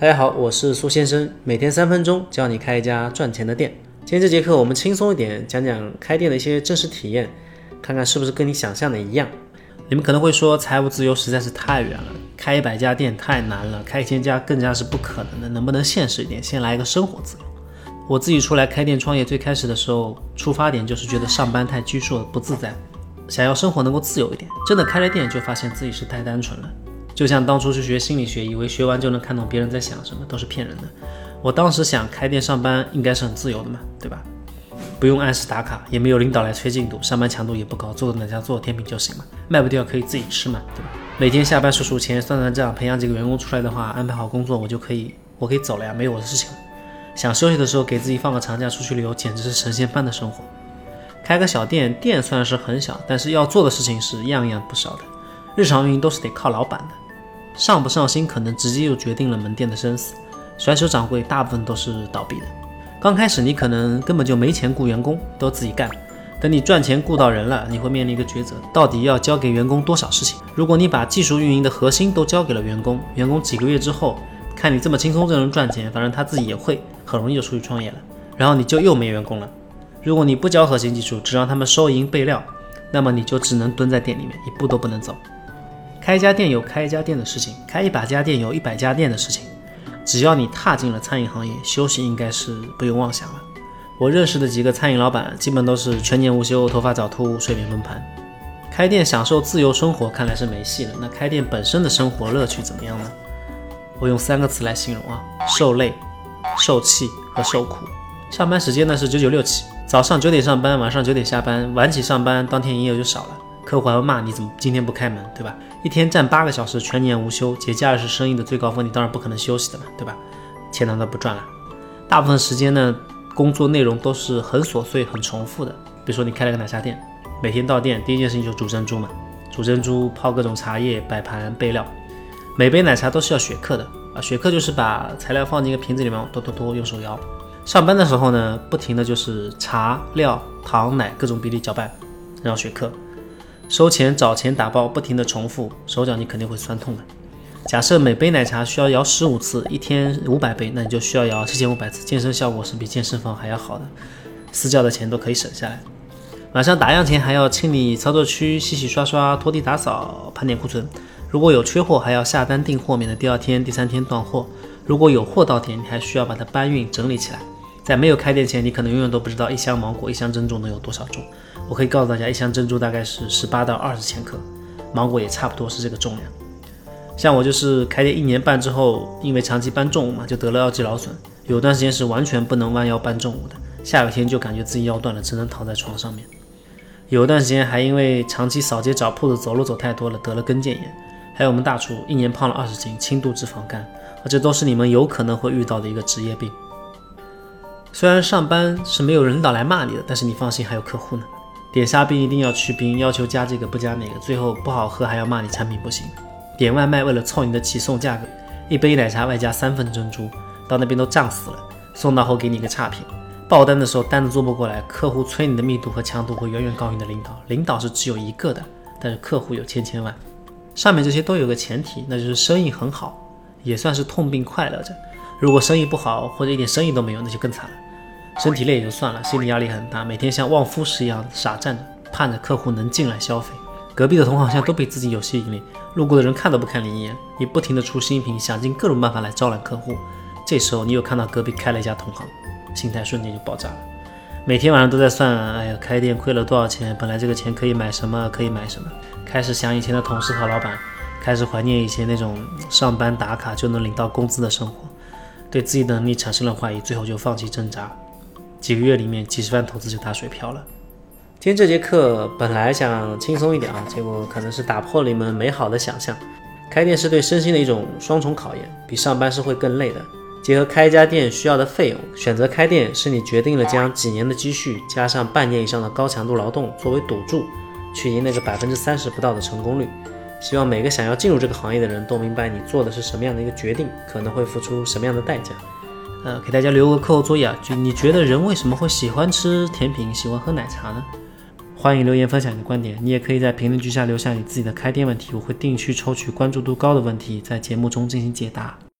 大家好，我是苏先生，每天三分钟教你开一家赚钱的店。今天这节课我们轻松一点，讲讲开店的一些真实体验，看看是不是跟你想象的一样。你们可能会说，财务自由实在是太远了，开一百家店太难了，开一千家更加是不可能的。能不能现实一点，先来一个生活自由？我自己出来开店创业，最开始的时候出发点就是觉得上班太拘束了，不自在，想要生活能够自由一点。真的开了店，就发现自己是太单纯了。就像当初去学心理学，以为学完就能看懂别人在想什么，都是骗人的。我当时想开店上班应该是很自由的嘛，对吧？不用按时打卡，也没有领导来催进度，上班强度也不高，做哪家做甜品就行了，卖不掉可以自己吃嘛，对吧？每天下班数数钱，算算账，培养几个员工出来的话，安排好工作，我就可以，我可以走了呀，没有我的事情了。想休息的时候给自己放个长假出去旅游，简直是神仙般的生活。开个小店，店虽然是很小，但是要做的事情是样样不少的，日常运营都是得靠老板的。上不上心，可能直接就决定了门店的生死。甩手掌柜大部分都是倒闭的。刚开始你可能根本就没钱雇员工，都自己干。等你赚钱雇到人了，你会面临一个抉择：到底要交给员工多少事情？如果你把技术运营的核心都交给了员工，员工几个月之后看你这么轻松就能赚钱，反正他自己也会，很容易就出去创业了。然后你就又没员工了。如果你不教核心技术，只让他们收银备料，那么你就只能蹲在店里面，一步都不能走。开一家店有开一家店的事情，开一百家店有一百家店的事情。只要你踏进了餐饮行业，休息应该是不用妄想了。我认识的几个餐饮老板，基本都是全年无休，头发早秃，睡眠崩盘。开店享受自由生活，看来是没戏了。那开店本身的生活乐趣怎么样呢？我用三个词来形容啊：受累、受气和受苦。上班时间呢是九九六起，早上九点上班，晚上九点下班，晚起上班，当天营业额就少了。客户还会骂你怎么今天不开门，对吧？一天站八个小时，全年无休，节假日是生意的最高峰，你当然不可能休息的嘛，对吧？钱难道不赚了。大部分时间呢，工作内容都是很琐碎、很重复的。比如说你开了个奶茶店，每天到店第一件事情就煮珍珠嘛，煮珍珠、泡各种茶叶、摆盘、备料。每杯奶茶都是要雪克的啊，雪克就是把材料放进一个瓶子里面，哆哆哆用手摇。上班的时候呢，不停的就是茶、料、糖、奶各种比例搅拌，然后雪克。收钱、找钱、打包，不停的重复，手脚你肯定会酸痛的。假设每杯奶茶需要摇十五次，一天五百杯，那你就需要摇七千五百次，健身效果是比健身房还要好的，私教的钱都可以省下来。晚上打烊前还要清理操作区，洗洗刷刷，拖地打扫，盘点库存。如果有缺货，还要下单订货，免得第二天、第三天断货。如果有货到店，你还需要把它搬运整理起来。在没有开店前，你可能永远都不知道一箱芒果、一箱珍珠能有多少重。我可以告诉大家，一箱珍珠大概是十八到二十千克，芒果也差不多是这个重量。像我就是开店一年半之后，因为长期搬重物嘛，就得了腰肌劳损，有段时间是完全不能弯腰搬重物的，下雨天就感觉自己腰断了，只能躺在床上面。有段时间还因为长期扫街找铺子，走路走太多了，得了跟腱炎。还有我们大厨一年胖了二十斤，轻度脂肪肝，而这都是你们有可能会遇到的一个职业病。虽然上班是没有领导来骂你的，但是你放心，还有客户呢。点沙冰一定要去冰，要求加这个不加那个，最后不好喝还要骂你产品不行。点外卖为了凑你的起送价格，一杯奶茶外加三份珍珠，到那边都胀死了。送到后给你一个差评，报单的时候单子做不过来，客户催你的密度和强度会远远高于你的领导。领导是只有一个的，但是客户有千千万。上面这些都有个前提，那就是生意很好，也算是痛并快乐着。如果生意不好或者一点生意都没有，那就更惨了。身体累也就算了，心理压力很大，每天像望夫石一样傻站着，盼着客户能进来消费。隔壁的同行像都被自己有吸引力，路过的人看都不看你一眼。你不停的出新品，想尽各种办法来招揽客户。这时候你又看到隔壁开了一家同行，心态瞬间就爆炸了。每天晚上都在算，哎呀，开店亏了多少钱？本来这个钱可以买什么？可以买什么？开始想以前的同事和老板，开始怀念以前那种上班打卡就能领到工资的生活，对自己的能力产生了怀疑，最后就放弃挣扎。几个月里面，几十万投资就打水漂了。今天这节课本来想轻松一点啊，结果可能是打破了你们美好的想象。开店是对身心的一种双重考验，比上班是会更累的。结合开一家店需要的费用，选择开店是你决定了将几年的积蓄加上半年以上的高强度劳动作为赌注，去赢那个百分之三十不到的成功率。希望每个想要进入这个行业的人都明白你做的是什么样的一个决定，可能会付出什么样的代价。呃，给大家留个课后作业啊，就你觉得人为什么会喜欢吃甜品，喜欢喝奶茶呢？欢迎留言分享你的观点，你也可以在评论区下留下你自己的开店问题，我会定期抽取关注度高的问题，在节目中进行解答。